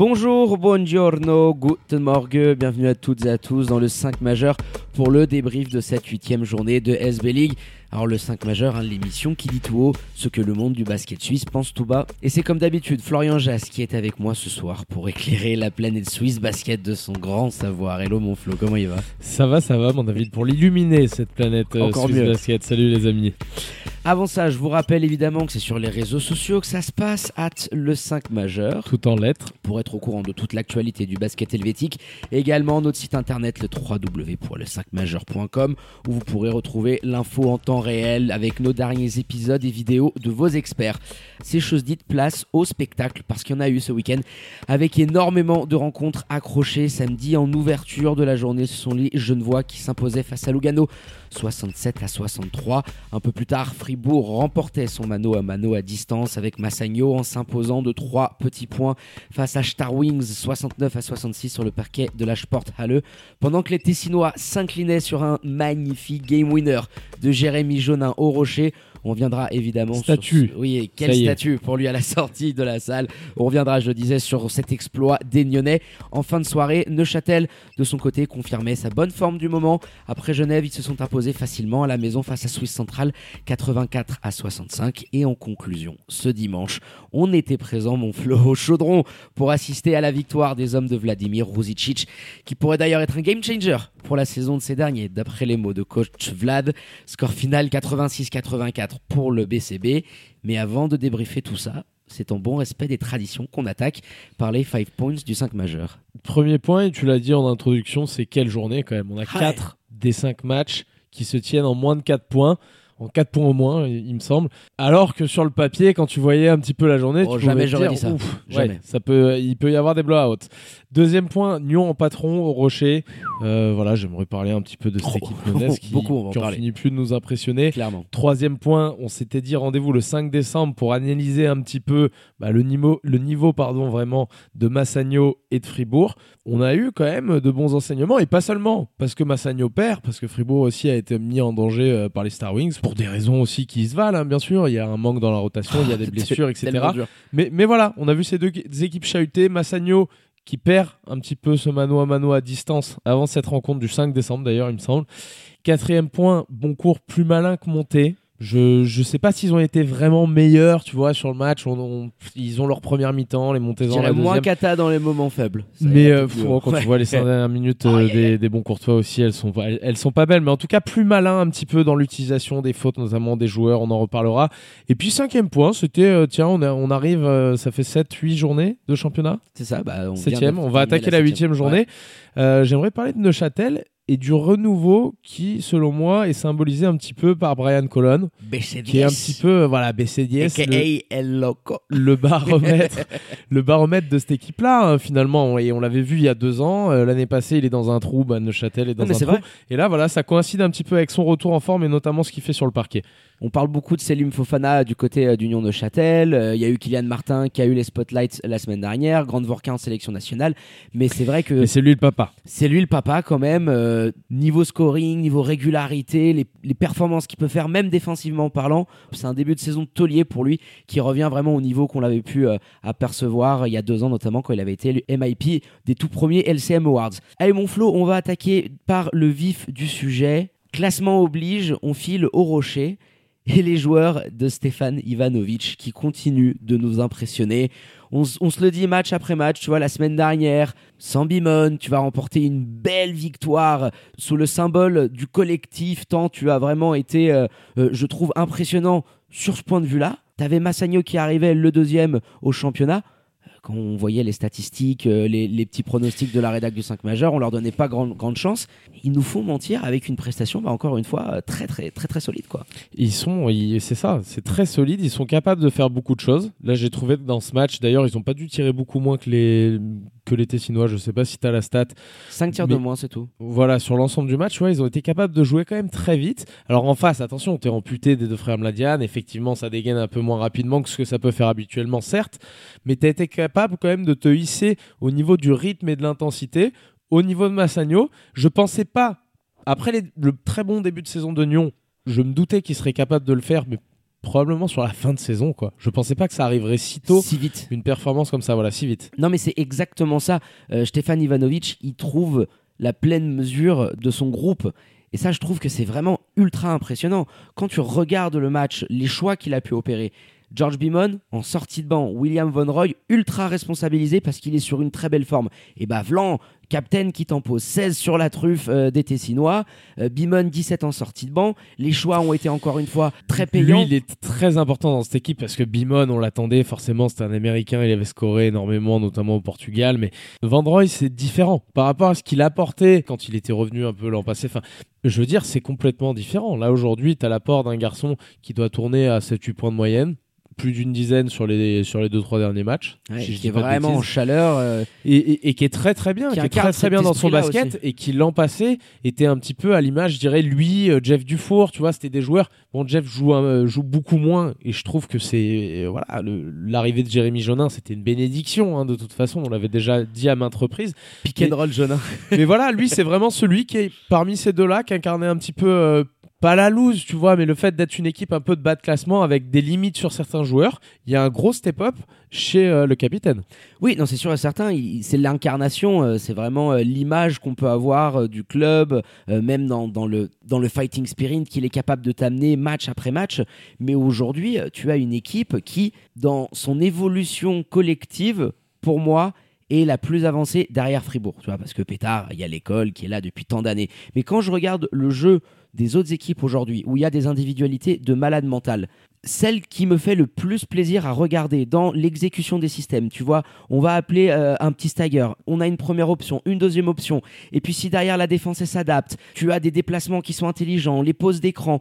Bonjour, buongiorno, guten morgue, bienvenue à toutes et à tous dans le 5 majeur pour le débrief de cette huitième journée de SB League. Alors le 5 majeur, hein, l'émission qui dit tout haut ce que le monde du basket suisse pense tout bas. Et c'est comme d'habitude Florian Jass qui est avec moi ce soir pour éclairer la planète suisse basket de son grand savoir. Hello mon Flo, comment il va? Ça va, ça va mon David, pour l'illuminer cette planète euh, Encore suisse mieux. basket. Salut les amis. Avant ça, je vous rappelle évidemment que c'est sur les réseaux sociaux que ça se passe, at le 5 majeur. Tout en lettres. pour être au courant de toute l'actualité du basket helvétique. Également notre site internet le www.le5majeur.com où vous pourrez retrouver l'info en temps réel avec nos derniers épisodes et vidéos de vos experts. Ces choses dites, place au spectacle parce qu'il y en a eu ce week-end avec énormément de rencontres accrochées. Samedi en ouverture de la journée, ce sont les Genevois qui s'imposaient face à Lugano 67 à 63. Un peu plus tard, Fribourg remportait son mano à mano à distance avec Massagno en s'imposant de 3 petits points face à Star Wings 69 à 66 sur le parquet de la Sporthalle. Pendant que les Tessinois s'inclinaient sur un magnifique game winner de Jérémy Jonin au rocher. On viendra évidemment Statue. sur ce- Oui, et est. statue pour lui à la sortie de la salle. On reviendra, je disais, sur cet exploit des Nyonnais. En fin de soirée, Neuchâtel, de son côté, confirmait sa bonne forme du moment. Après Genève, ils se sont imposés facilement à la maison face à Swiss Central, 84 à 65. Et en conclusion, ce dimanche, on était présent, mon Flo, au chaudron pour assister à la victoire des hommes de Vladimir Ruzicic, qui pourrait d'ailleurs être un game changer pour la saison de ces derniers, d'après les mots de coach Vlad. Score final 86-84 pour le BCB. Mais avant de débriefer tout ça, c'est en bon respect des traditions qu'on attaque par les 5 points du 5 majeur. Premier point, et tu l'as dit en introduction, c'est quelle journée quand même On a Ouais. 4 des 5 matchs qui se tiennent en moins de 4 points. En 4 points au moins, il il me semble. Alors que sur le papier, quand tu voyais un petit peu la journée, Oh, tu jamais j'aurais dit ça. ouf, ouais, Jamais. ça peut, il peut y avoir des blowouts. Deuxième point, Nyon en patron au Rocher. Euh, voilà, j'aimerais parler un petit peu de cette Oh, équipe lyonnaise qui, beaucoup, qui en finit plus de nous impressionner. Clairement. Troisième point, on s'était dit rendez-vous le 5 décembre pour analyser un petit peu bah, le niveau, le niveau pardon, vraiment de Massagno et de Fribourg. On a eu quand même de bons enseignements et pas seulement parce que Massagno perd, parce que Fribourg aussi a été mis en danger euh, par les Star Wings pour des raisons aussi qui se valent, hein, bien sûr. Il y a un manque dans la rotation, il y a des blessures, etc. Mais, mais voilà, on a vu ces deux équipes chahuter. Massagno qui perd un petit peu ce mano à mano à distance avant cette rencontre du 5 décembre d'ailleurs, il me semble. Quatrième point, bon cours plus malin que monté. Je je sais pas s'ils ont été vraiment meilleurs, tu vois, sur le match. On, on- ils ont leur première mi-temps, les Je montées en dirais la moins deuxième. Kata dans les moments faibles. Ça Mais euh, quand Ouais. tu vois les cinq dernières minutes euh, des, des bons courtois aussi, elles sont, pas- elles, elles sont pas belles. Mais en tout cas, plus malin un petit peu dans l'utilisation des fautes, notamment des joueurs, on en reparlera. Et puis cinquième point, c'était, euh, tiens, on, a- on arrive, euh, ça fait 7-8 journées de championnat. C'est ça, bah, on Septième, on va attaquer la huitième journée. Euh, J'aimerais parler de Neuchâtel et du renouveau qui, selon moi, est symbolisé un petit peu par Brian Colon. BCDS. qui est un petit peu, euh, voilà, BCDS, le, AKA El Loco. le baromètre, le baromètre de cette équipe-là, hein, finalement. Et on l'avait vu il y a deux ans. Euh, L'année passée, il est dans un trou, bah, Neuchâtel est dans Non, un trou. vrai. Et là, voilà, ça coïncide un petit peu avec son retour en forme et notamment ce qu'il fait sur le parquet. On parle beaucoup de Selim Fofana du côté euh, d'Union de Châtel. Euh, Il y a eu Kylian Martin qui a eu les spotlights la semaine dernière. Grande Vorka en sélection nationale. Mais c'est vrai que c'est lui le papa. c'est lui le papa quand même. euh, niveau scoring, niveau régularité, les, les performances qu'il peut faire, même défensivement parlant. C'est un début de saison de taulier pour lui qui revient vraiment au niveau qu'on l'avait pu apercevoir il y a deux ans, notamment quand il avait été élu MIP des tout premiers LCM Awards. Allez, mon Flo, on va attaquer par le vif du sujet. Classement oblige, on file au rocher. Et les joueurs de Stéphane Ivanovic qui continuent de nous impressionner. On, se le dit match après match, tu vois, la semaine dernière, sans Bimon, tu vas remporter une belle victoire sous le symbole du collectif, tant tu as vraiment été, euh, euh, je trouve, impressionnant sur ce point de vue-là. Tu avais Massagno qui arrivait le deuxième au championnat. Quand on voyait les statistiques, euh, les, les petits pronostics de la rédac du 5 majeur, on leur donnait pas grande, grande chance. Ils nous font mentir avec une prestation, bah, encore une fois, euh, très très très très solide. Quoi. Ils sont, c'est ça, c'est très solide. Ils sont capables de faire beaucoup de choses. Là, j'ai trouvé dans ce match, d'ailleurs, ils ont pas dû tirer beaucoup moins que les que les Tessinois. Je sais pas si tu as la stat. 5 tirs de moins, c'est tout. Voilà, sur l'ensemble du match, ouais, ils ont été capables de jouer quand même très vite. Alors en face, attention, t'es amputé des deux frères Mladian. Effectivement, ça dégaine un peu moins rapidement que ce que ça peut faire habituellement, certes. Mais t'as été capable quand même de te hisser au niveau du rythme et de l'intensité. Au niveau de Massagno, je pensais pas, après les- le très bon début de saison de Nyon, je me doutais qu'il serait capable de le faire, mais probablement sur la fin de saison, quoi. Je pensais pas que ça arriverait si tôt, Si vite. une performance comme ça, voilà, si vite. Non, mais c'est exactement ça. Euh, Stéphane Ivanovic, il trouve la pleine mesure de son groupe. Et ça, je trouve que c'est vraiment ultra impressionnant. Quand tu regardes le match, les choix qu'il a pu opérer, George Bimon en sortie de banc, William Von Roy ultra responsabilisé parce qu'il est sur une très belle forme. Et bah Vlan, captain qui t'en pose 16 sur la truffe euh, des Tessinois, euh, Bimon 17 en sortie de banc. Les choix ont été encore une fois très payants. Lui, il est très important dans cette équipe parce que Bimon, on l'attendait forcément, c'était un Américain, il avait scoré énormément, notamment au Portugal. Mais Van Roy, c'est différent par rapport à ce qu'il apportait quand il était revenu un peu l'an passé. Enfin, je veux dire, c'est complètement différent. Là, aujourd'hui, tu as l'apport d'un garçon qui doit tourner à 7-8 points de moyenne. Plus d'une dizaine sur les sur les deux trois derniers matchs, Ouais, si je qui est vraiment en chaleur. euh, et, et- et qui est très très bien, Qui qui, est très très bien dans son basket aussi. et qui l'an passé était un petit peu à l'image, je dirais lui, euh, Jeff Dufour, tu vois, c'était des joueurs. Bon, Jeff joue un- euh, joue beaucoup moins et je trouve que c'est voilà l'arrivée de Jérémy Jonin, c'était une bénédiction hein, de toute façon, on l'avait déjà dit à maintes reprises. pick and roll jaune. Mais voilà, lui c'est vraiment celui qui est parmi ces deux-là qui incarnait un petit peu euh, pas la loose, tu vois, mais le fait d'être une équipe un peu de bas de classement avec des limites sur certains joueurs, il y a un gros step-up chez euh, le capitaine. Oui, non, c'est sûr et certain. C'est l'incarnation, euh, c'est vraiment euh, l'image qu'on peut avoir du club, même dans, le, dans le fighting spirit qu'il est capable de t'amener match après match. Mais aujourd'hui, tu as une équipe qui, dans son évolution collective, pour moi, est la plus avancée derrière Fribourg. Tu vois, parce que Pétard, il y a l'école qui est là depuis tant d'années. Mais quand je regarde le jeu des autres équipes aujourd'hui, où il y a des individualités de malade mental, celle qui me fait le plus plaisir à regarder dans l'exécution des systèmes, tu vois, on va appeler euh, un petit stagger, on a une première option, une deuxième option, et puis si derrière la défense elle s'adapte, tu as des déplacements qui sont intelligents, les pauses d'écran.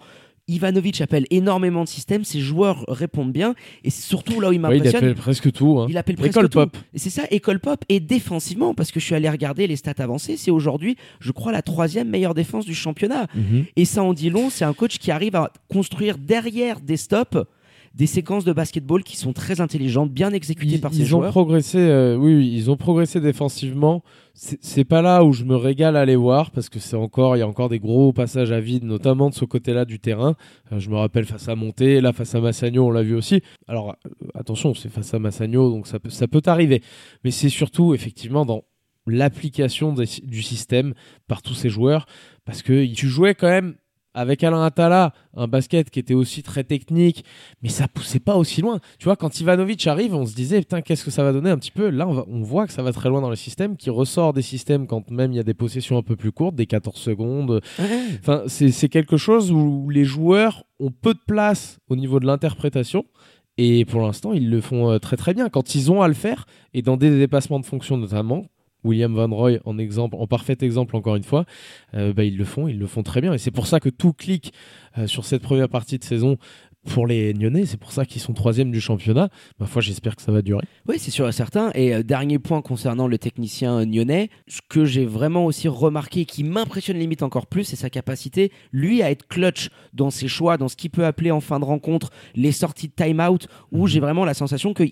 Ivanovic appelle énormément de systèmes, ses joueurs répondent bien, et c'est surtout là où il Ouais, il m'impressionne. appelle presque tout. hein. Il appelle presque École tout. pop. C'est ça, école pop et défensivement, parce que je suis allé regarder les stats avancées, c'est aujourd'hui, je crois, la troisième meilleure défense du championnat. Mhm. Et ça en dit long, c'est un coach qui arrive à construire derrière des stops des séquences de basketball qui sont très intelligentes, bien exécutées Ils, par ses ils ont joueurs. progressé, euh, oui, oui, ils ont progressé défensivement. C'est pas là où je me régale à les voir parce que c'est encore, il y a encore des gros passages à vide, notamment de ce côté-là du terrain. Euh, je me rappelle face à Monté, là face à Massagno, on l'a vu aussi. Alors euh, attention, c'est face à Massagno, donc ça peut, ça peut arriver. Mais c'est surtout effectivement dans l'application du système par tous ces joueurs parce que tu jouais quand même avec Alain Attala, un basket qui était aussi très technique, mais ça poussait pas aussi loin. Tu vois, quand Ivanovic arrive, on se disait, putain, qu'est-ce que ça va donner un petit peu? Là, on, va- on voit que ça va très loin dans le système, qui ressort des systèmes quand même il y a des possessions un peu plus courtes, des 14 secondes. Enfin, c'est c'est quelque chose où les joueurs ont peu de place au niveau de l'interprétation. Et pour l'instant, ils le font euh, très très bien. Quand ils ont à le faire, et dans des dépassements de fonction notamment, William Van Roy en exemple, en parfait exemple encore une fois, euh, bah, ils le font, ils le font très bien. Et c'est pour ça que tout clique euh, sur cette première partie de saison pour les Nyonnais. C'est pour ça qu'ils sont troisième du championnat. Ma foi, j'espère que ça va durer. Oui, c'est sûr et certain. Et euh, dernier point concernant le technicien nyonnais, ce que j'ai vraiment aussi remarqué, qui m'impressionne limite encore plus, c'est sa capacité, lui, à être clutch dans ses choix, dans ce qu'il peut appeler en fin de rencontre les sorties de time-out, où j'ai vraiment la sensation que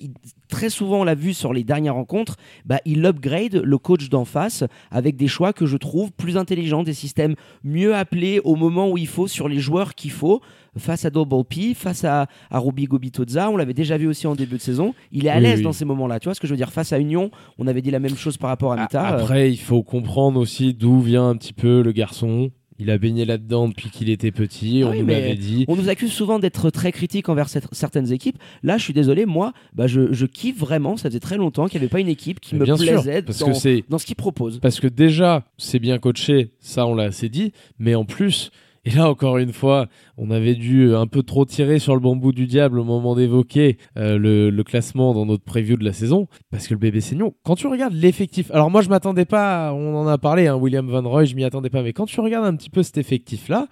très souvent, on l'a vu sur les dernières rencontres, bah, il upgrade le coach d'en face avec des choix que je trouve plus intelligents, des systèmes mieux appelés au moment où il faut, sur les joueurs qu'il faut face à Double P, face à, à Ruby Gobitoza. On l'avait déjà vu aussi en début de saison. Il est à Oui, l'aise oui. dans ces moments-là. Tu vois ce que je veux dire Face à Union, on avait dit la même chose par rapport à Mita. A- Après, il faut comprendre aussi d'où vient un petit peu le garçon. Il a baigné là-dedans depuis qu'il était petit, Ah on oui, nous l'avait dit. On nous accuse souvent d'être très critiques envers cette- certaines équipes. Là, je suis désolé, moi, bah, je, je kiffe vraiment. Ça faisait très longtemps qu'il n'y avait pas une équipe qui Mais me bien sûr, plaisait parce dans, que dans ce qu'il propose. Parce que déjà, c'est bien coaché, ça on l'a assez dit, mais en plus, Et là, encore une fois, on avait dû un peu trop tirer sur le bambou du diable au moment d'évoquer euh, le, le classement dans notre preview de la saison, parce que le bébé Seignon, quand tu regardes l'effectif, alors moi je m'attendais pas, on en a parlé, hein, William Van Roy, je m'y attendais pas, mais quand tu regardes un petit peu cet effectif-là,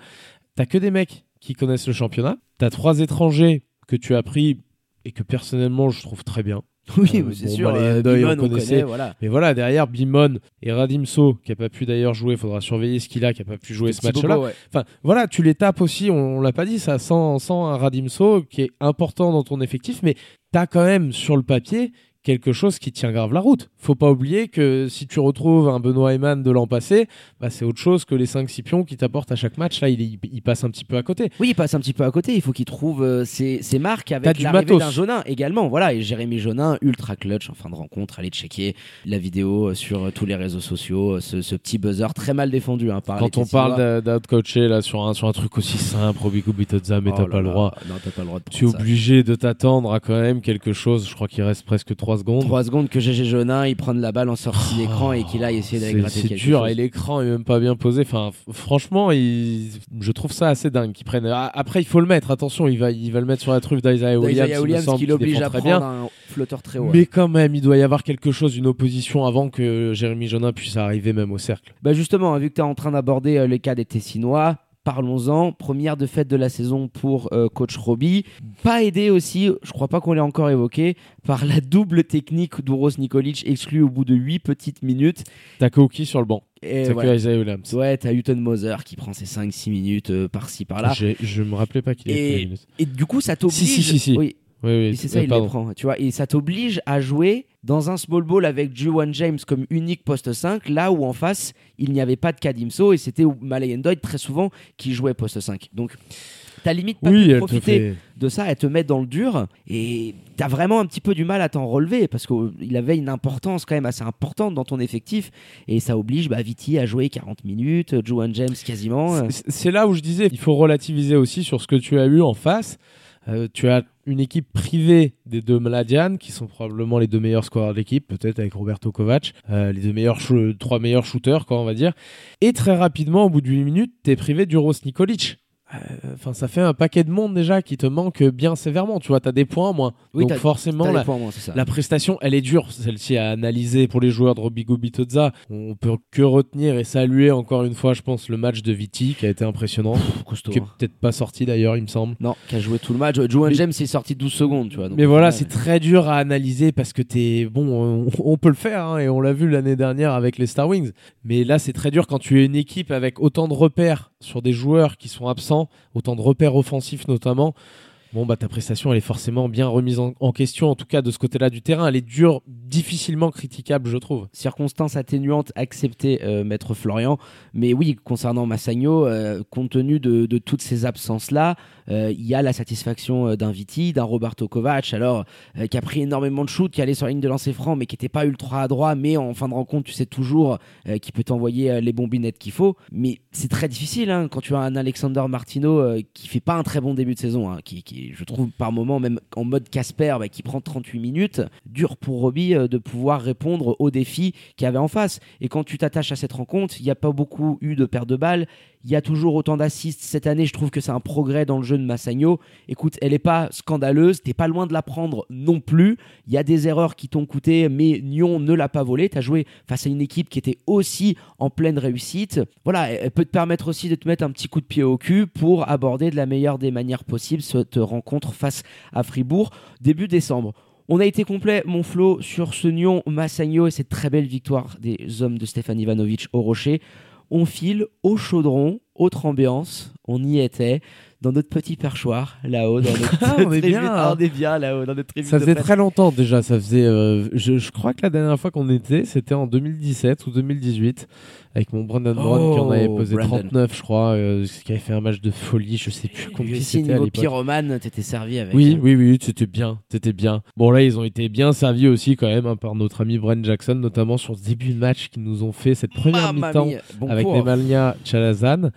t'as que des mecs qui connaissent le championnat, t'as trois étrangers que tu as pris et que personnellement je trouve très bien. Oui, Euh, c'est bon, sûr. bah, les euh, Bimon, on on connaissait. connaît, voilà. Mais voilà, derrière Bimon et Radimso, qui a pas pu d'ailleurs jouer, faudra surveiller ce qu'il a, qui a pas pu jouer ce match-là. ouais. Enfin, voilà, tu les tapes aussi, on, on l'a pas dit, ça, sans, sans un Radimso qui est important dans ton effectif, mais t'as quand même sur le papier quelque chose qui tient grave la route. Faut pas oublier que si tu retrouves un Benoît Eman de l'an passé, bah, c'est autre chose que les 5-6 pions qui t'apportent à chaque match. Là, il, il, il passe un petit peu à côté. Oui, il passe un petit peu à côté. Il faut qu'il trouve euh, ses, ses marques avec du l'arrivée matos. d'un Jonin également. Voilà, et Jérémy Jonin, ultra clutch en fin de rencontre. Allez checker la vidéo euh, sur euh, tous les réseaux sociaux. Ce, ce petit buzzer très mal défendu hein, par Quand on parle d'outcoacher là sur un, sur un truc aussi simple, Robico Bitozza, mais Oh t'as pas le là, droit. Non, t'as pas le droit Tu es obligé de t'attendre à quand même quelque chose. Je crois qu'il reste presque 3 secondes. 3 secondes que GG Jonin il prenne la balle en sortie d'écran et qu'il aille essayer d'aller gratter c'est dur chose. et l'écran est même pas bien posé. Enfin, franchement, il- je trouve ça assez dingue qu'ils prennent. Ah, Après, il faut le mettre. Attention, il va, il va le mettre sur la truffe d'Isaiah Williams. Williams semble, qui l'oblige à prendre bien. un flotteur très haut. Mais quand même, il doit y avoir quelque chose, une opposition avant que Jérémy Jonin puisse arriver même au cercle. Bah justement, hein, vu que tu es en train d'aborder euh, les cas des Tessinois, parlons-en. Première défaite de la saison pour euh, coach Roby. Pas aidé aussi, je crois pas qu'on l'ait encore évoqué, par la double technique d'Uros Nikolic exclu au bout de 8 petites minutes. T'as Koki sur le banc. Et T'as voilà. que Isaiah Williams. Ouais, t'as Hutton Moser qui prend ses 5-6 minutes euh, par-ci par-là. Je me rappelais pas qu'il Et- était minutes. Et du coup, ça t'oblige. Si, si, si, si. Oui, Oui, oui. et c'est ça, euh, il les pardon. prend. Tu vois, et ça t'oblige à jouer dans un small ball avec Juwan James comme unique poste 5, là où en face, il n'y avait pas de Kadimso et c'était Malay Doyd très souvent qui jouait poste 5. Donc, t'as limite pas Oui, pu profiter fait. de ça, elle te met dans le dur et t'as vraiment un petit peu du mal à t'en relever parce qu'il avait une importance quand même assez importante dans ton effectif et ça oblige bah, Viti à jouer 40 minutes, Juwan James quasiment. euh. C'est- C'est là où je disais, il faut relativiser aussi sur ce que tu as eu en face. Euh, tu as une équipe privée des deux Mladian, qui sont probablement les deux meilleurs scoreurs de l'équipe, peut-être avec Roberto Kovac, euh, les deux meilleurs, trois meilleurs shooters, quoi, on va dire. Et très rapidement, au bout de 8 minutes, tu es privé du Rose Nikolic. Euh, Enfin, ça fait un paquet de monde déjà qui te manque bien sévèrement. Tu vois, tu as des points moins. Oui, Donc t'as- forcément, T'as la, prestation, elle est dure, celle-ci à analyser pour les joueurs de Robigo Bitozza. On peut que retenir et saluer encore une fois, je pense, le match de Viti qui a été impressionnant, Pff, costaud, qui est hein. peut-être pas sorti d'ailleurs, il me semble. Non, qui a joué tout le match. Mais- James est sorti 12 secondes, tu vois. donc Mais voilà, c'est très dur à analyser parce que t'es bon, on, on peut le faire hein, et on l'a vu l'année dernière avec les Star Wings. Mais là, c'est très dur quand tu es une équipe avec autant de repères sur des joueurs qui sont absents, autant de repères offensifs notamment. Bon, bah ta prestation, elle est forcément bien remise en, question, en tout cas de ce côté-là du terrain. Elle est dure, difficilement critiquable, je trouve. circonstances atténuantes acceptées, euh, maître Florian. Mais oui, concernant Massagno, euh, compte tenu de, toutes ces absences-là, euh, il y a la satisfaction euh, d'un Viti, d'un Roberto Kovac, alors euh, qui a pris énormément de shoots, qui allait sur la ligne de lancer franc, mais qui n'était pas ultra adroit, mais en fin de rencontre, tu sais toujours euh, qu'il peut t'envoyer euh, les bombinettes qu'il faut. Mais c'est très difficile hein, quand tu as un Alexander Martino euh, qui fait pas un très bon début de saison, hein, qui, qui, je trouve par moment, même en mode Casper, bah, qui prend 38 minutes, dur pour Roby euh, de pouvoir répondre aux défis qu'il avait en face. Et quand tu t'attaches à cette rencontre, il n'y a pas beaucoup eu de paires de balles. Il y a toujours autant d'assists cette année. Je trouve que c'est un progrès dans le jeu de Massagno. Écoute, elle n'est pas scandaleuse. T'es pas loin de la prendre non plus. Il y a des erreurs qui t'ont coûté, mais Nyon ne l'a pas volé. Tu as joué face à une équipe qui était aussi en pleine réussite. Voilà, elle elle peut te permettre aussi de te mettre un petit coup de pied au cul pour aborder de la meilleure des manières possibles cette rencontre face à Fribourg début décembre. On a été complet, mon Flo, sur ce Nyon Massagno et cette très belle victoire des hommes de Stéphane Ivanovic au Rocher. On file au chaudron, autre ambiance, on y était, dans notre petit perchoir, là-haut, dans notre On est tribune- bien. Ah, on est bien là-haut, dans notre tribune Ça faisait très longtemps déjà. Ça faisait, euh, je, je crois que la dernière fois qu'on était, c'était en 2017 ou 2018 avec mon Brandon Brown qui en avait Oh, posé Brandon. 39, je crois, euh, qui avait fait un match de folie. Je sais plus combien c'était à niveau l'époque. pyromane, t'étais servi avec. Oui, euh, oui, oui, c'était bien, c'était bien. Bon là, ils ont été bien servis aussi quand même hein, par notre ami Brent Jackson, notamment sur ce début de match qu'ils nous ont fait cette première mi-temps. Bon avec. Nemanja Chalazan.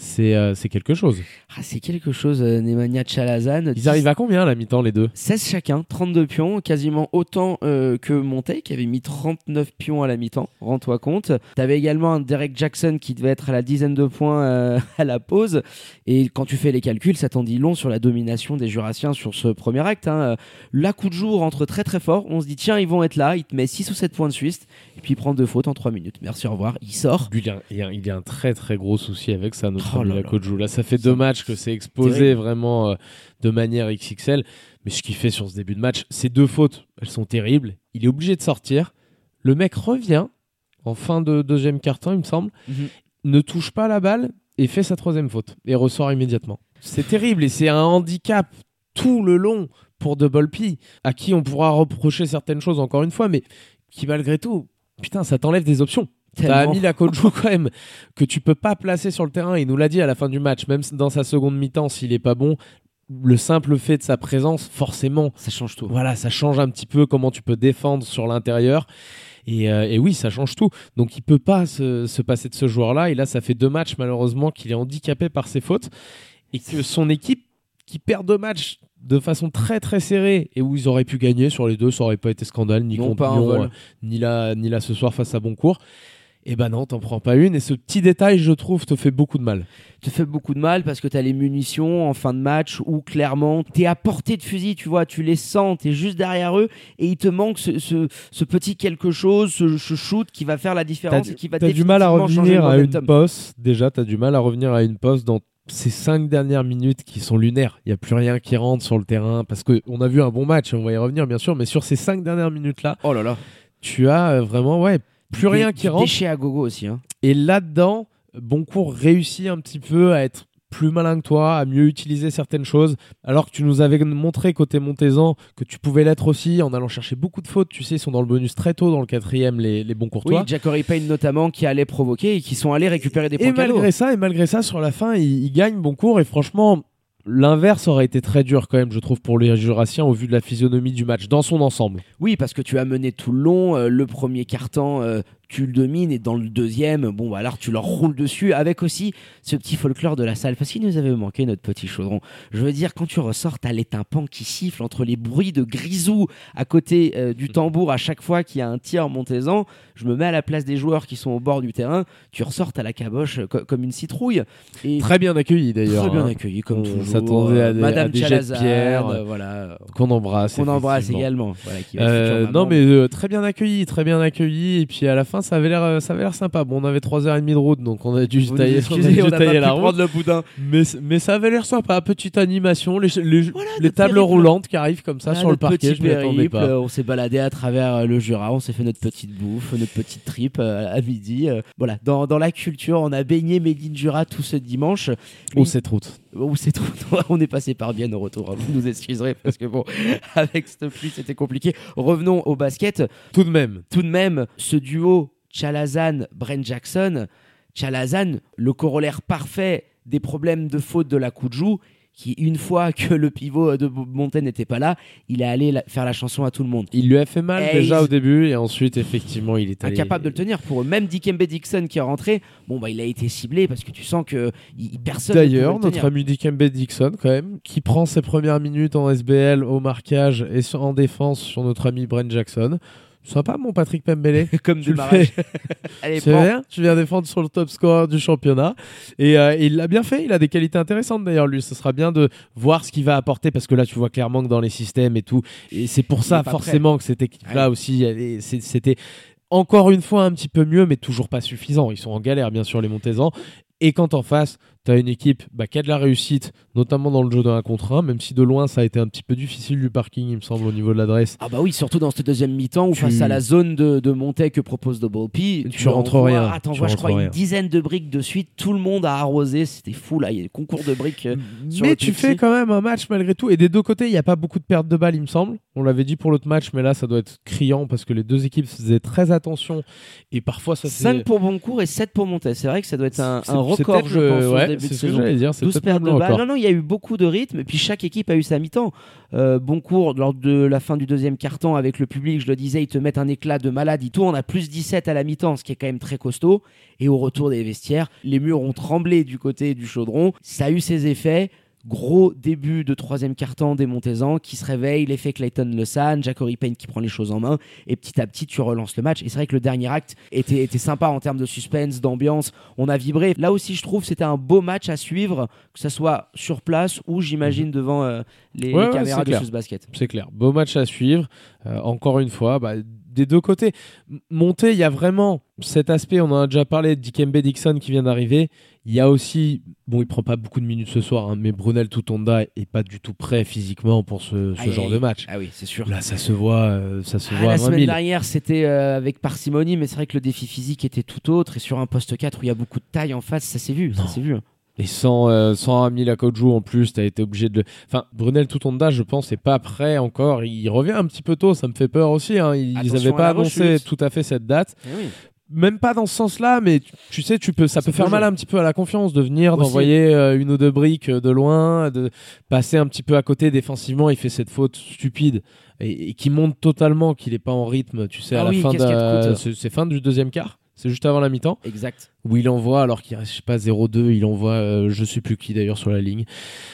c'est euh, c'est quelque chose. Ah, c'est quelque chose, euh, Nemanja Chalazan. Ils arrivent à combien à la mi-temps les deux? 16 chacun, 32 pions, quasiment autant euh, que Montaigne qui avait mis 39 pions à la mi-temps, rends-toi compte. T'avais également un Derek Jackson qui devait être à la dizaine de points euh, à la pause. Et quand tu fais les calculs, ça t'en dit long sur la domination des Jurassiens sur ce premier acte. Hein. La coup de jour rentre très très fort. On se dit, tiens, ils vont être là. Il te met 6 ou 7 points de Suisse. Et puis il prend deux fautes en 3 minutes. Merci, au revoir. Il sort. Il y, a, il y a- un très très gros souci avec ça, notre Oh là là. Là, ça fait deux matchs que c'est exposé vraiment euh, de manière XXL. Mais ce qu'il fait sur ce début de match, ces deux fautes, elles sont terribles. Il est obligé de sortir. Le mec revient en fin de deuxième quart-temps, il me semble, Mhm. ne touche pas la balle et fait sa troisième faute et ressort immédiatement. C'est terrible et c'est un handicap tout le long pour Double P, à qui on pourra reprocher certaines choses encore une fois, mais qui malgré tout, putain, ça t'enlève des options. T'as mis la Koju quand même que tu peux pas placer sur le terrain. Il nous l'a dit à la fin du match, même dans sa seconde mi-temps, s'il est pas bon, le simple fait de sa présence, forcément, Ça change tout. voilà, ça change un petit peu comment tu peux défendre sur l'intérieur. Et, euh, et oui, ça change tout. Donc il peut pas se, se passer de ce joueur-là. Et là, ça fait deux matchs malheureusement qu'il est handicapé par ses fautes et que son équipe qui perd deux matchs de façon très très serrée et où ils auraient pu gagner sur les deux, ça aurait pas été scandale ni Non, contre pas Lyon, euh, ni là ni là ce soir face à Boncourt. Et ben non, t'en prends pas une. Et ce petit détail, je trouve, te fait beaucoup de mal. te fait beaucoup de mal parce que tu as les munitions en fin de match où clairement tu es à portée de fusil, tu vois, tu les sens, tu es juste derrière eux et il te manque ce, ce- ce petit quelque chose, ce, ce shoot qui va faire la T'as différence et qui va t'as du mal à revenir à une poste. Déjà, t'as du mal à revenir à une poste dans ces cinq dernières minutes qui sont lunaires. Il y a plus rien qui rentre sur le terrain parce que on a vu un bon match. On va y revenir bien sûr, mais sur ces cinq dernières minutes là, Oh là là. tu as euh, vraiment ouais plus rien qui du rentre. Déchet à gogo aussi. Hein. Et là-dedans, Boncourt réussit un petit peu à être plus malin que toi, à mieux utiliser certaines choses, alors que tu nous avais montré côté Montezan que tu pouvais l'être aussi en allant chercher beaucoup de fautes. Tu sais, ils sont dans le bonus très tôt dans le quatrième, les, les bons Oui, courtois. Jackory Payne notamment qui allait provoquer et qui sont allés récupérer des et points cadeaux. malgré ça, et malgré ça, sur la fin, il, il gagne bon cours. Et franchement, l'inverse aurait été très dur quand même, je trouve, pour les Jurassiens au vu de la physionomie du match dans son ensemble. Oui, parce que tu as mené tout le long. euh, le premier carton, euh, tu le domines. Et dans le deuxième, bon, bah, alors tu leur roules dessus avec aussi ce petit folklore de la salle. Parce qu'il nous avait manqué notre petit chaudron. Je veux dire, quand tu ressors, t'as les tympans qui sifflent entre les bruits de grisou à côté euh, du tambour à chaque fois qu'il y a un tir montésant. Je me mets à la place des joueurs qui sont au bord du terrain. Tu ressors à la caboche euh, co- comme une citrouille. Et Très bien accueilli d'ailleurs. très bien hein, accueil, comme On toujours. s'attendait à des- Madame à des jets de Chalazan, pierre. euh, voilà. Qu'on embrasse. Qu'on embrasse également. Voilà, qui va être Euh, future non mais euh, très bien accueilli, très bien accueilli et puis à la fin ça avait l'air euh, ça avait l'air sympa. Bon on avait 3h30 de route donc on a dû Vous tailler, on a excusez, dû on tailler la route. le boudin. Mais, mais ça avait l'air sympa, petite animation, les, les, Voilà, les notre tables périple. roulantes qui arrivent comme ça sur le parquet, je périple, pas. On s'est baladé à travers euh, le Jura, on s'est fait notre petite bouffe, notre petite trip euh, à midi. voilà, dans, dans la culture, on a baigné Médine Jura tout ce dimanche. Oui. cette route. Où c'est trop On est passé par Vienne au retour. hein, Vous nous excuserez parce que bon, avec cette pluie, c'était compliqué. Revenons au basket. Tout de même. Tout de même, ce duo Chalazan, Brent Jackson, Chalazan, le corollaire parfait des problèmes de faute de la Kuju, qui une fois que le pivot de Montaigne n'était pas là, il est allé la- faire la chanson à tout le monde. Il lui a fait mal Et déjà il- au début et ensuite effectivement il est allé... Incapable de le tenir pour eux. Même Dikembe Dixon qui est rentré, bon bah il a été ciblé parce que tu sens que il, personne. ne D'ailleurs, notre ami Dikembe Dixon, quand même, qui prend ses premières minutes en SBL au marquage et en défense sur notre ami Brent Jackson. Sympa, mon Patrick Pembele. comme tu le démarrage. fais. Allez, C'est prends. bien, tu viens défendre sur le top score du championnat. Et euh, il l'a bien fait, il a des qualités intéressantes d'ailleurs, lui. Ce sera bien de voir ce qu'il va apporter parce que là, tu vois clairement que dans les systèmes et tout. Et c'est pour ça, pas forcément, que cette équipe-là Ouais. aussi, c'était encore une fois un petit peu mieux, mais toujours pas suffisant. Ils sont en galère, bien sûr, les Montezans. Et quand en face, tu as une équipe bah, qui a de la réussite, notamment dans le jeu de 1 contre 1, même si de loin ça a été un petit peu difficile du parking, il me semble, au niveau de l'adresse. Ah bah oui, surtout dans cette deuxième mi-temps où Tu- face à la zone de, de montée que propose P, Tu rentres envoies- rien, Ah, tu je rentres crois, rien. une dizaine de briques de suite. Tout le monde a arrosé, c'était fou là. Il y a des concours de briques. euh, sur Mais tu fais quand même un match malgré tout. Et des deux côtés, il n'y a pas beaucoup de pertes de balles, il me semble. On l'avait dit pour l'autre match, mais là, ça doit être criant parce que les deux équipes faisaient très attention. Et parfois, ça c'est. 5 pour Boncourt et 7 pour Montaigne. C'est vrai que ça doit être un, record, je pense, ouais, début de ce que saison. dire. C'est 12 peut-être pertes de balles. Non, non, il y a eu beaucoup de rythme. Et puis chaque équipe a eu sa mi-temps. Euh, bon cours lors de la fin du deuxième quart-temps avec le public, je le disais, ils te mettent un éclat de malade. Ils tournent à plus 17 à la mi-temps, ce qui est quand même très costaud. Et au retour des vestiaires, les murs ont tremblé du côté du chaudron. Ça a eu ses effets. Gros début de troisième quart-temps des Montezans qui se réveille, l'effet Clayton Lesan, Jackory Payne qui prend les choses en main et petit à petit tu relances le match. Et c'est vrai que le dernier acte était, était sympa en termes de suspense, d'ambiance. On a vibré. Là aussi, je trouve c'était un beau match à suivre, que ce soit sur place ou j'imagine devant euh, les, Ouais, les caméras de basket. C'est clair. Beau match à suivre. Euh, encore une fois, bah, des deux côtés. Monter, il y a vraiment cet aspect. On en a déjà parlé. Dikembe Dixon qui vient d'arriver. Il y a aussi, bon, il prend pas beaucoup de minutes ce soir, hein, mais Brunel Tutonda est pas du tout prêt physiquement pour ce, ce Aïe, genre de match. Ah oui, c'est sûr. Là, ça se voit, euh, ça se Ah, voit la 20 semaine 000. dernière, c'était euh, avec parcimonie, mais c'est vrai que le défi physique était tout autre. Et sur un poste 4 où il y a beaucoup de taille en face, ça s'est vu. Ça s'est vu. Et sans, euh, sans Ami Lakodjou en plus, t'as été obligé de le. Enfin, Brunel Tutonda, je pense, est pas prêt encore. Il revient un petit peu tôt, ça me fait peur aussi. hein. Ils n'avaient à pas la annoncé rechute. tout à fait cette date. Eh oui. Même pas dans ce sens-là, mais tu, tu sais, tu peux, ça, peut faire mal un petit peu à la confiance de venir, d'envoyer euh, une ou deux briques euh, de loin, de passer un petit peu à côté défensivement. Il fait cette faute stupide et, et qui montre totalement qu'il est pas en rythme. Tu sais, à Ah la oui, fin, de, c'est fin du deuxième quart. C'est juste avant la mi-temps Exact. où il envoie alors qu'il reste je sais pas 0-2 il envoie euh, je sais plus qui d'ailleurs sur la ligne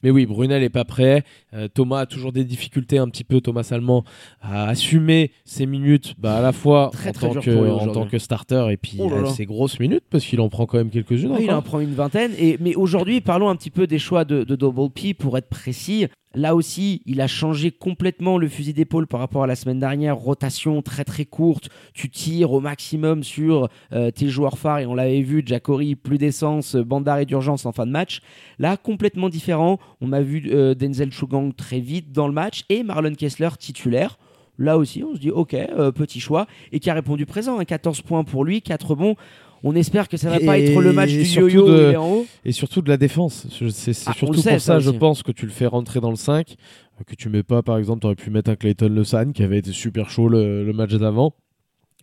mais oui Brunel est pas prêt Euh, Thomas a toujours des difficultés un petit peu Thomas Salman à assumer ses minutes bah, à la fois Très, en, très tant que, en tant starter et puis Oh là euh, là. ses grosses minutes parce qu'il en prend quand même quelques-unes Ouais, il en prend une vingtaine. Et, mais aujourd'hui, parlons un petit peu des choix de, de Double P pour être précis. Là aussi, il a changé complètement le fusil d'épaule par rapport à la semaine dernière. Rotation très très courte. Tu tires au maximum sur euh, tes joueurs phares. Et on l'avait vu, Jackory, plus d'essence, bande d'arrêt d'urgence en fin de match. Là, complètement différent. On a vu euh, Denzel Chugang très vite dans le match et Marlon Kessler titulaire. Là aussi, on se dit, ok, euh, petit choix. Et qui a répondu présent. hein, 14 points pour lui, 4 bons. On espère que ça va pas être le match du yo-yo de- en haut. et surtout de la défense. C'est Ah, surtout sait, pour ça ça, je pense que tu le fais rentrer dans le 5 euh, que tu mets pas par exemple tu aurais pu mettre un Clayton Le qui avait été super chaud le, le match d'avant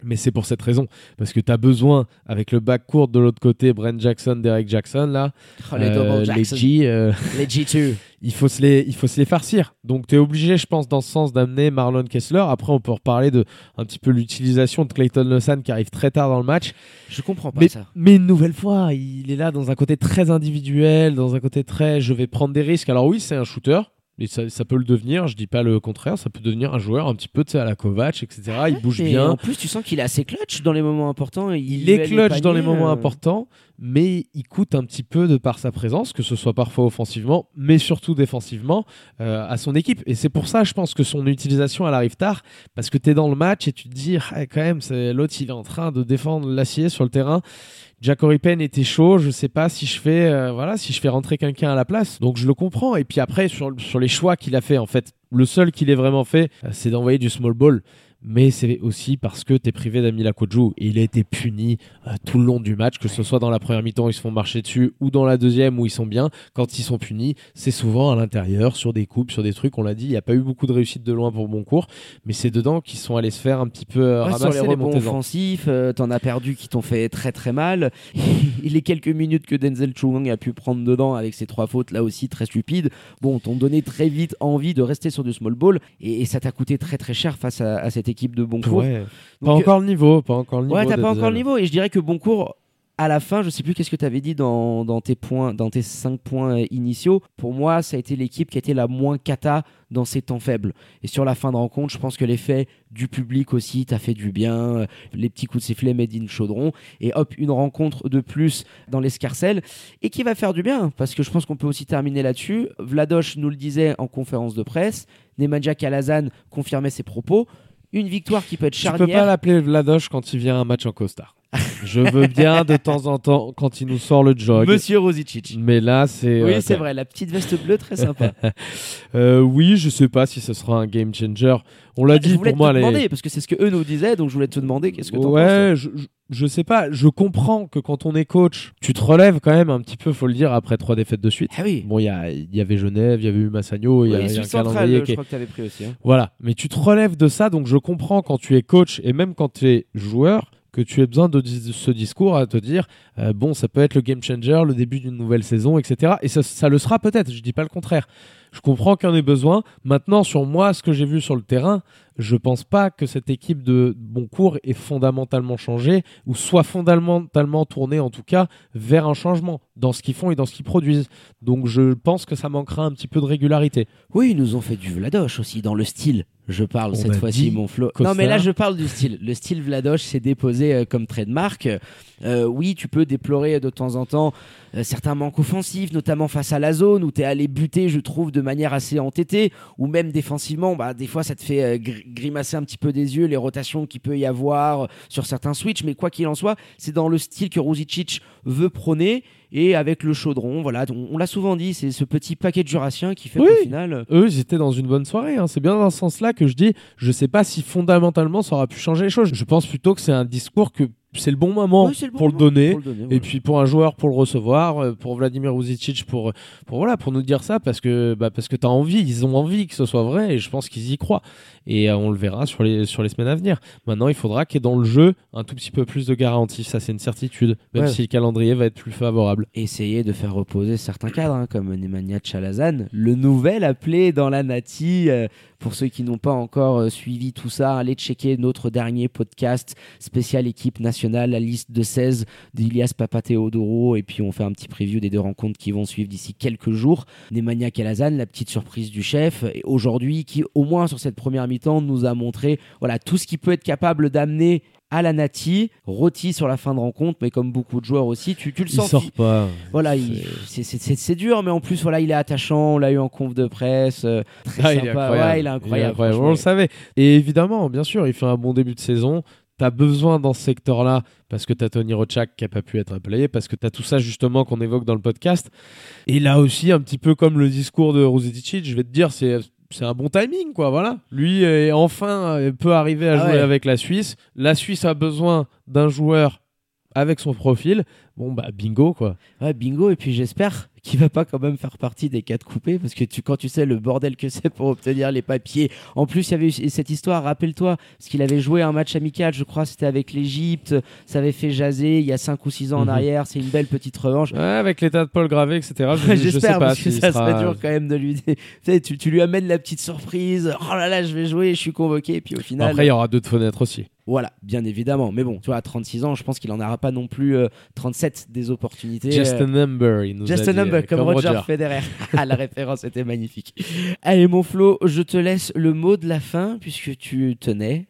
mais c'est pour cette raison parce que tu as besoin avec le back court de l'autre côté Brent Jackson Derek Jackson là Oh, les euh, double les. G euh, Les G2. il faut se les il faut se les farcir donc tu es obligé je pense dans ce sens d'amener Marlon Kessler après on peut reparler de un petit peu l'utilisation de Clayton Le qui arrive très tard dans le match Je comprends pas mais, ça. mais une nouvelle fois, il est là dans un côté très individuel, dans un côté très je vais prendre des risques. Alors oui, c'est un shooter. Et ça, ça peut le devenir, je dis pas le contraire, ça peut devenir un joueur un petit peu à la Kovac, etc. il bouge Et bien. En plus, tu sens qu'il est assez clutch dans les moments importants. Il, Il est clutch dans les moments euh, importants, mais il coûte un petit peu de par sa présence, que ce soit parfois offensivement, mais surtout défensivement, euh, à son équipe. Et c'est pour ça, je pense que son utilisation, elle arrive tard, parce que tu es dans le match et tu te dis, ah, quand même, l'autre, il est en train de défendre l'acier sur le terrain. Jackory Penn était chaud, je sais pas si je fais euh, voilà, si je fais rentrer quelqu'un à la place. Donc je le comprends et puis après sur, sur les choix qu'il a fait en fait, le seul qu'il ait vraiment fait, euh, c'est d'envoyer du small ball. Mais c'est aussi parce que tu es privé d'Amila Kodjou et il a été puni euh, tout le long du match, que ce soit dans la première mi-temps où ils se font marcher dessus ou dans la deuxième où ils sont bien. Quand ils sont punis, c'est souvent à l'intérieur, sur des coupes, sur des trucs. On l'a dit, il n'y a pas eu beaucoup de réussite de loin pour Boncourt, mais c'est dedans qu'ils sont allés se faire un petit peu euh, Ouais, ramasser sur les rebonds offensifs, euh, t'en as perdu qui t'ont fait très très mal. les quelques minutes que Denzel Chouang a pu prendre dedans avec ses trois fautes, là aussi très stupides, bon, t'ont donné très vite envie de rester sur du small ball et, et ça t'a coûté très très cher face à, à cette équipe de Boncourt. Ouais. Pas Donc, encore le niveau, pas encore le niveau. Ouais, t'as pas encore le niveau. Et je dirais que Boncourt, à la fin, je sais plus qu'est-ce que tu avais dit dans, dans tes points, dans tes 5 points euh, initiaux. Pour moi, ça a été l'équipe qui a été la moins cata dans ses temps faibles. Et sur la fin de rencontre, je pense que l'effet du public aussi t'a fait du bien. Euh, Les petits coups de sifflet made in chaudron. Et hop, une rencontre de plus dans l'escarcelle. Et qui va faire du bien. Parce que je pense qu'on peut aussi terminer là-dessus. Vladoche nous le disait en conférence de presse. Nemanja Kalazan confirmait ses propos. Une victoire qui peut être Tu peux charnière. pas l'appeler Vladoche quand il vient à un match en costard. Je veux bien de temps en temps quand il nous sort le jog. Monsieur Rosicic. Mais là, c'est. Oui, euh, c'est vrai, la petite veste bleue, très sympa. Euh, oui, je sais pas si ce sera un game changer. On l'a je dit pour moi. te les- demander, parce que c'est ce que eux nous disaient, donc je voulais te demander qu'est-ce que t'en penses. Ouais, je, je, sais pas. Je comprends que quand on est coach, tu te relèves quand même un petit peu, faut le dire, après trois défaites de suite. Ah oui, Bon, il y, a- il y avait Genève, il y avait eu Massagno, il y a, oui, il y a sur un le central, calendrier je crois que t'avais pris aussi. hein. Voilà, mais tu te relèves de ça, donc je comprends quand tu es coach et même quand tu es joueur, que tu aies besoin de, ce discours à te dire euh, bon, ça peut être le game changer, le début d'une nouvelle saison, etc. Et ça, ça le sera peut-être, je dis pas le contraire. Je comprends qu'il y en ait besoin. Maintenant, sur moi, ce que j'ai vu sur le terrain, je pense pas que cette équipe de Boncourt ait fondamentalement changé ou soit fondamentalement tournée en tout cas vers un changement dans ce qu'ils font et dans ce qu'ils produisent. Donc je pense que ça manquera un petit peu de régularité. Oui, ils nous ont fait du Vladoche aussi dans le style. Je parle cette fois-ci, mon Flo. Non, mais là, je parle du style. Le style Vladoche s'est déposé euh, comme trademark. Euh, oui, tu peux déplorer de temps en temps euh, certains manques offensifs, notamment face à la zone où tu es allé buter, je trouve, de manière assez entêtée, ou même défensivement, bah, des fois, ça te fait grimacer un petit peu des yeux les rotations qu'il peut y avoir sur certains switches. Mais quoi qu'il en soit, c'est dans le style que Ruzicic veut prôner et avec le chaudron. Voilà, on, l'a souvent dit, c'est ce petit paquet de jurassiens qui fait qu'au final. Euh, Eux, ils étaient dans une bonne soirée. Hein. C'est bien dans ce sens-là que je dis, je sais pas si fondamentalement ça aura pu changer les choses. Je pense plutôt que c'est un discours que c'est le bon moment pour, le donner, et puis pour un joueur pour le recevoir euh, pour Vladimir Uzicic pour pour voilà pour nous dire ça parce que bah, parce que tu as envie ils ont envie que ce soit vrai et je pense qu'ils y croient. Et euh, on le verra sur les sur les semaines à venir. Maintenant il faudra qu'il y ait dans le jeu un tout petit peu plus de garantie ça c'est une certitude même si le calendrier va être plus favorable. Essayer de faire reposer certains cadres hein, comme Nemanja Chalazan le nouvel appelé dans la Nati euh, pour ceux qui n'ont pas encore suivi tout ça allez checker notre dernier podcast spécial équipe nationale la liste de 16 d'Ilias Papatheodoro, et puis on fait un petit preview des deux rencontres qui vont suivre d'ici quelques jours. Nemanja Kalazan, la petite surprise du chef, et aujourd'hui qui, au moins sur cette première mi-temps, nous a montré voilà, tout ce qu'il peut être capable d'amener à la Nati, rôti sur la fin de rencontre, mais comme beaucoup de joueurs aussi, tu, tu le sens. Il sort pas. Voilà, c'est dur, mais en plus, voilà, il est attachant. On l'a eu en conf de presse. Euh, très ah, Il est incroyable. il est incroyable. On le savait. Et évidemment, bien sûr, il fait un bon début de saison tu as besoin dans ce secteur-là, parce que tu as Tony Rochak qui n'a pas pu être appelé, parce que tu as tout ça justement qu'on évoque dans le podcast. Et là aussi, un petit peu comme le discours de Rosetici, je vais te dire, c'est c'est un bon timing, quoi. Voilà. Lui, est enfin, peut arriver à ah jouer avec la Suisse. La Suisse a besoin d'un joueur avec son profil. Bon, bah, bingo, quoi. Ouais, bingo. Et puis, j'espère qui va pas quand même faire partie des quatre coupés parce que tu, quand tu sais le bordel que c'est pour obtenir les papiers. En plus, il y avait eu cette histoire, rappelle-toi, parce qu'il avait joué un match amical, je crois, c'était avec l'Egypte, ça avait fait jaser il y a 5 ou 6 ans en mhm. arrière, c'est une belle petite revanche. Ouais, avec l'état de Paul Gravé, etc. J'espère parce que ça serait dur quand même de lui. tu, tu lui amènes la petite surprise, oh là là, je vais jouer, je suis convoqué, et puis au final. Après, il y aura d'autres fenêtres aussi. Voilà, bien évidemment. Mais bon, tu vois, à 36 ans, je pense qu'il n'en aura pas non plus 37 euh, des opportunités. Just a number, il nous Just a, number, comme, Roger, Federer. ah, la référence était magnifique. Allez, mon Flo, je te laisse le mot de la fin, puisque tu tenais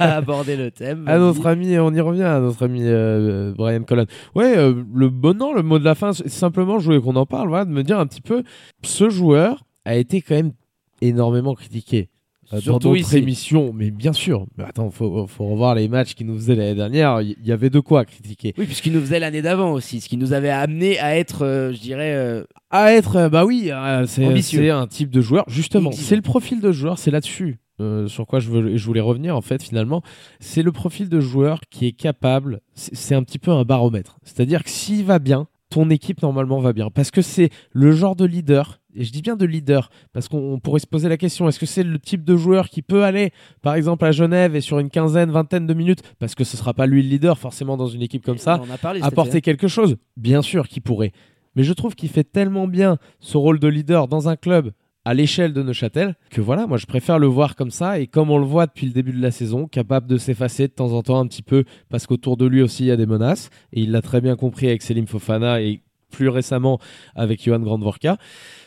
à aborder le thème. À notre ami, on y revient, à notre ami euh, Brian Colon. Ouais, euh, le bon nom, le mot de la fin, c'est simplement, je voulais qu'on en parle, voilà, de me dire un petit peu, ce joueur a été quand même énormément critiqué. Euh, dans d'autres émissions, mais bien sûr. Mais attends, faut, faut revoir les matchs qu'il nous faisait l'année dernière. Il y, avait de quoi critiquer. Oui, puisqu'il nous faisait l'année d'avant aussi, ce qui nous avait amené à être, euh, je dirais, euh, à être, bah oui, c'est un type de joueur. Justement, c'est le profil de joueur, c'est là-dessus. sur quoi je, veux, je voulais revenir en fait finalement, c'est le profil de joueur qui est capable, c'est un petit peu un baromètre. C'est-à-dire que s'il va bien, ton équipe normalement va bien. Parce que c'est le genre de leader, et je dis bien de leader, parce qu'on pourrait se poser la question, est-ce que c'est le type de joueur qui peut aller, par exemple, à Genève et sur une quinzaine, vingtaine de minutes, parce que ce sera pas lui le leader forcément dans une équipe comme ça, apporter quelque chose? Bien sûr qu'il pourrait. Mais je trouve qu'il fait tellement bien ce rôle de leader dans un club à l'échelle de Neuchâtel, que voilà, moi je préfère le voir comme ça, et comme on le voit depuis le début de la saison, capable de s'effacer de temps en temps un petit peu, parce qu'autour de lui aussi il y a des menaces, et il l'a très bien compris avec Selim Fofana, et plus récemment avec Johan Grandvorka.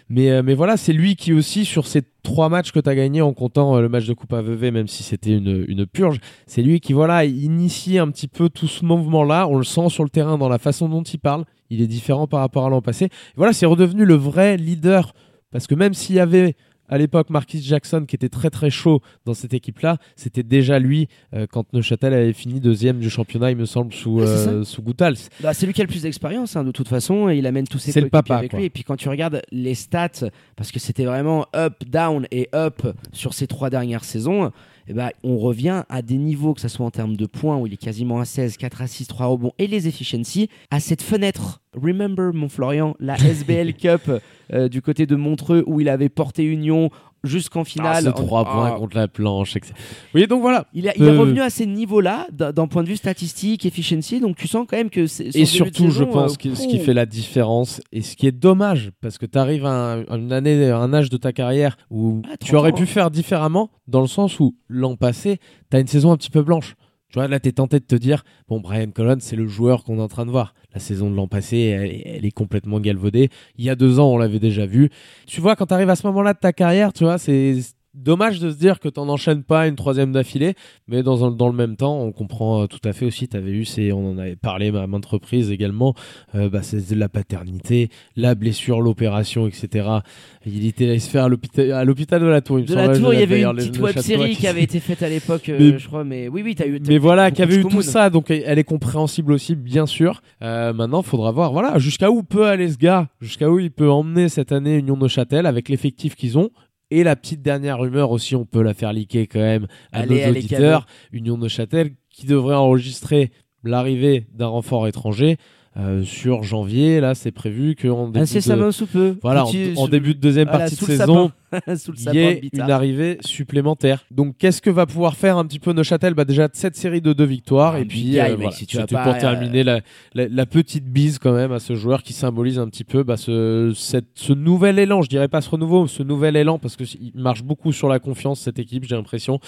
Mais, euh, mais voilà, c'est lui qui aussi, sur ces trois matchs que tu as gagnés en comptant euh, le match de Coupe AVV, même si c'était une, une, purge, c'est lui qui voilà, initie un petit peu tout ce mouvement-là. On le sent sur le terrain dans la façon dont il parle. Il est différent par rapport à l'an passé. voilà, c'est redevenu le vrai leader parce que même s'il y avait à l'époque Marquis Jackson qui était très très chaud dans cette équipe-là, c'était déjà lui euh, quand Neuchâtel avait fini deuxième du championnat, il me semble, sous, euh, sous Goutals. Bah, c'est lui qui a le plus d'expérience hein, de toute façon et il amène tous ses coéquipiers avec lui. Et puis quand tu regardes les stats, parce que c'était vraiment up, down et up sur ces trois dernières saisons, eh ben, on revient à des niveaux, que ce soit en termes de points, où il est quasiment à 16, 4 à 6, 3 rebonds, et les efficiency, à cette fenêtre Remember, mon Florian, la SBL Cup euh, du côté de Montreux où il avait porté Union jusqu'en Ah, finale. En- 3 points Ah, contre la planche. etc. Oui, donc voilà. il, a- il est Euh, revenu à ces niveaux-là d'un point de vue statistique, efficiency, donc tu sens quand même que c'est. Et surtout, je pense euh, que ce qui fait la différence et ce qui est dommage, parce que tu arrives à, un- à une année, à un âge de ta carrière où Ah, 30 tu aurais ans, pu faire différemment, dans le sens où l'an passé, tu as une saison un petit peu blanche. Tu vois, là, tu tenté de te dire, bon, Brian Collins, c'est le joueur qu'on est en train de voir. La saison de l'an passé, elle, est- complètement galvaudée. Il y a deux ans, on l'avait déjà vu. Tu vois, quand tu à ce moment-là de ta carrière, tu vois, c'est dommage de se dire que tu n'en enchaînes pas une troisième d'affilée, mais dans, un- dans le même temps, on comprend euh, tout à fait aussi, tu avais eu, c'est, on en avait parlé à maintes reprises également, euh, bah, c'est de la paternité, la blessure, l'opération, etc. Il était allé se faire à l'hôpital, à l'hôpital de la Tour. il me De la Tour, il y avait une petite le web château série qui avait été faite à l'époque, euh, je crois, mais oui, oui, t'as eu. t'as mais voilà, qui avait eu tout ça, donc elle est compréhensible aussi, bien sûr. Euh, maintenant, faudra voir, voilà, jusqu'à où peut aller ce gars, jusqu'à où il peut emmener cette année Union de Châtel avec l'effectif qu'ils ont. Et la petite dernière rumeur aussi, on peut la faire leaker quand même à Allez, nos allez, auditeurs. Union de Châtel qui devrait enregistrer l'arrivée d'un renfort étranger euh, sur janvier. Là, c'est prévu qu'en début, Incessamment de... sous peu. voilà, en, début de deuxième voilà, partie de saison. sous le il y sapin ait de une arrivée supplémentaire. Donc, qu'est-ce que va pouvoir faire un petit peu Neuchâtel? Bah, Déjà, cette série de deux victoires. Ah, et puis, euh, mec, voilà, si tu c'était pas, pour euh, terminer la, la- la petite bise quand même à ce joueur qui symbolise un petit peu bah, ce, cette- ce nouvel élan. Je dirais pas ce renouveau, ce nouvel élan parce qu'il marche beaucoup sur la confiance, cette équipe, j'ai l'impression,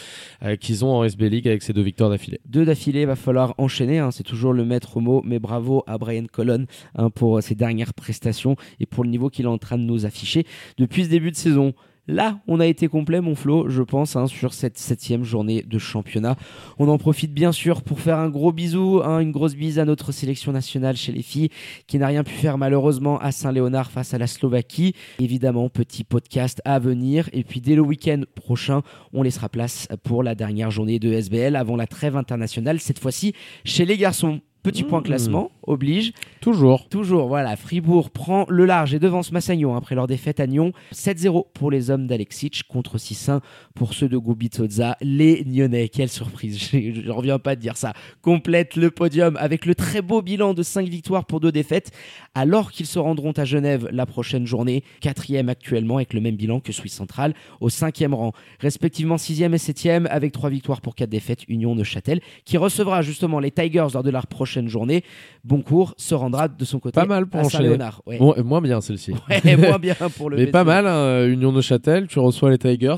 euh, qu'ils ont en SB League avec ces deux victoires d'affilée. Deux d'affilée, va falloir enchaîner. hein, c'est toujours le maître mot, mais bravo à Brian Colon hein, pour ses dernières prestations et pour le niveau qu'il est en train de nous afficher depuis ce début de saison. Là, on a été complet, mon Flo, je pense, hein, sur cette septième journée de championnat. On en profite bien sûr pour faire un gros bisou, hein, une grosse bise à notre sélection nationale chez les filles, qui n'a rien pu faire malheureusement à Saint-Léonard face à la Slovaquie. Évidemment, petit podcast à venir. Et puis dès le week-end prochain, on laissera place pour la dernière journée de SBL avant la trêve internationale, cette fois-ci chez les garçons. Petit point Mmh. classement, oblige. Toujours. Toujours, voilà, Fribourg prend le large et devance Massagno hein, après leur défaite à Nyon. 7-0 pour les hommes d'Alexic contre 6-1 pour ceux de Gubitoza. Les Nyonnais, quelle surprise, je ne reviens pas de dire ça, complètent le podium avec le très beau bilan de 5 victoires pour 2 défaites, alors qu'ils se rendront à Genève la prochaine journée, quatrième actuellement avec le même bilan que Suisse Centrale, au cinquième rang, respectivement 6e et 7e avec 3 victoires pour 4 défaites, Union de Châtel, qui recevra justement les Tigers lors de la prochaine journée. Boncourt se rendra de son côté Pas mal pour à. Saint-Léonard. Ouais. Bon, moins bien celle-ci. Ouais, moins bien pour le Mais pas mal, hein, Union de Châtel, tu reçois les Tigers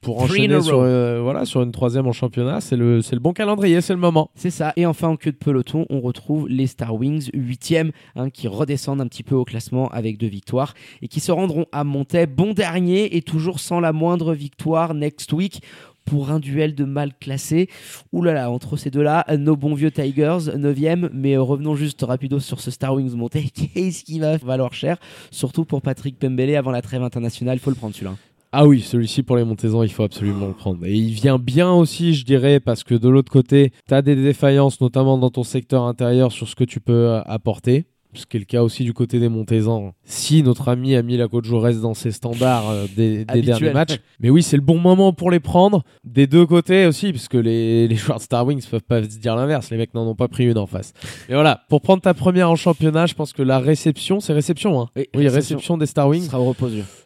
pour enchaîner sur, euh, voilà, sur une troisième en championnat. C'est le, c'est le bon calendrier, c'est le moment. C'est ça. Et enfin, en queue de peloton, on retrouve les Star Wings, 8e, hein, qui redescendent un petit peu au classement avec deux victoires et qui se rendront à Montaix, bon dernier et toujours sans la moindre victoire next week pour un duel de mal classé. Ouh là là, entre ces deux-là, nos bons vieux Tigers, 9e, mais euh, revenons juste rapido sur ce Star Wings Montaix. Qu'est-ce qui va valoir cher? Surtout pour Patrick Pembele avant la trêve internationale, faut le prendre celui-là. Ah oui, celui-ci pour les Montaisans, il faut absolument le prendre. Et il vient bien aussi, je dirais, parce que de l'autre côté, tu as des défaillances, notamment dans ton secteur intérieur, sur ce que tu peux euh, apporter. Ce qui est le cas aussi du côté des Montaisans. Si notre ami Amila Kojo reste dans ses standards euh, des, derniers matchs. Mais oui, c'est le bon moment pour les prendre. Des deux côtés aussi, parce que les, les joueurs de Star Wings peuvent pas se dire l'inverse. Les mecs n'en ont pas pris une en face. Mais voilà, pour prendre ta première en championnat, je pense que la réception, c'est réception. Hein. Oui, Oui, réception. réception des Star Wings. sera au.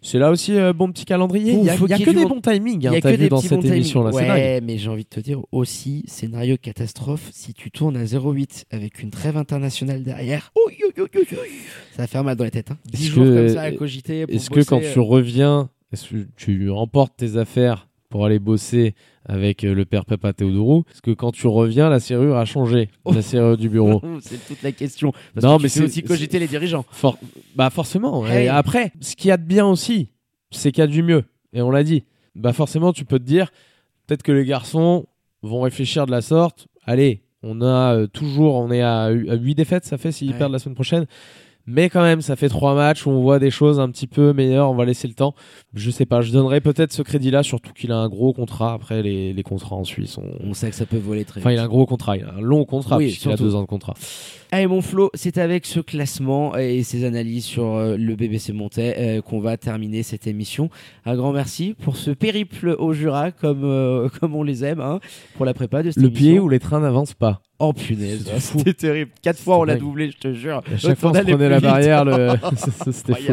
C'est là aussi euh, bon petit calendrier. Il y a, faut il y a y que des bon- bons timings, Il hein, y a t'as vu des dans cette bons timings. émission là. Ouais, mais j'ai envie de te dire aussi, scénario catastrophe, si tu tournes à 0,8 avec une trêve internationale derrière, ça va faire mal dans les têtes. Hein. 10 Est-ce jours que- comme ça à cogiter. Est-ce que quand euh, tu reviens, est-ce que tu remportes tes affaires pour aller bosser avec euh, le père Papa Théodourou Est-ce que quand tu reviens, la serrure a changé Oh. La serrure du bureau? C'est toute la question. Parce Non, que mais c'est- aussi cogiter les dirigeants. For- Bah forcément. Hey. Et après, ce qu'il y a de bien aussi, c'est qu'il y a du mieux. Et on l'a dit. Bah forcément, tu peux te dire, peut-être que les garçons vont réfléchir de la sorte. Allez, on a euh, toujours, on est à, 8 défaites, ça fait s'ils Ouais. perdent la semaine prochaine. Mais quand même, ça fait trois matchs où on voit des choses un petit peu meilleures. On va laisser le temps. Je sais pas, je donnerais peut-être ce crédit-là, surtout qu'il a un gros contrat. Après, les, les contrats en Suisse, on... On sait que ça peut voler très enfin, il vite. a un gros contrat. Il a un long contrat, Oui, puisqu'il a deux ans de contrat. Allez mon Flo, c'est avec ce classement et ces analyses sur euh, le BBC Montais euh, qu'on va terminer cette émission. Un grand merci pour ce périple au Jura comme, euh, comme on les aime, hein, pour la prépa de cette Le émission. pied où les trains n'avancent pas. Oh punaise, c'était terrible. Quatre fois on l'a doublé, je te jure. À chaque fois, on prenait la barrière. le- C'était fou.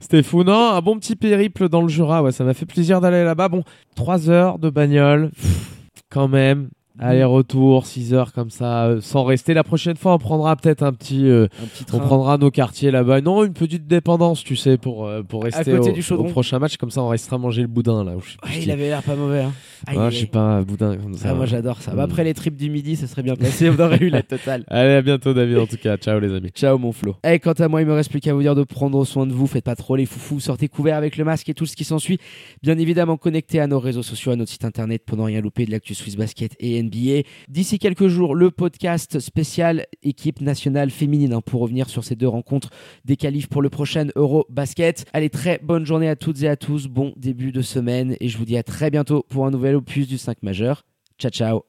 C'était fou. Non, un bon petit périple dans le Jura. Ouais, ça m'a fait plaisir d'aller là-bas. Bon, 3 heures de bagnole. Quand même. Aller-retour, 6 heures comme ça, euh, sans rester. La prochaine fois, on prendra peut-être un petit. euh, Un petit on prendra nos quartiers là-bas. Non, une petite dépendance, tu sais, pour, euh, pour rester côté au, du au prochain match. Comme ça, on restera manger le boudin là. où je sais plus Ouais, qui. il avait l'air pas mauvais. Hein. Ah, je aïe. pas, un boudin comme ça. Ah, moi j'adore ça. Bah, Mm. après les tripes du midi, ça serait bien placé. On aurait eu la totale. Allez, à bientôt, David, en tout cas. Ciao, les amis. Ciao mon Flo. Et quant à moi, il me reste plus qu'à vous dire de prendre soin de vous. Faites pas trop les foufous. Sortez couverts avec le masque et tout ce qui s'ensuit. Bien évidemment, connectez à nos réseaux sociaux, à notre site internet pour ne rien louper de l'actu Swiss Basket et D'ici quelques jours, le podcast spécial équipe nationale féminine hein, pour revenir sur ces deux rencontres des qualifs pour le prochain Euro Basket. Allez, très bonne journée à toutes et à tous. Bon début de semaine et je vous dis à très bientôt pour un nouvel opus du 5 majeur. Ciao ciao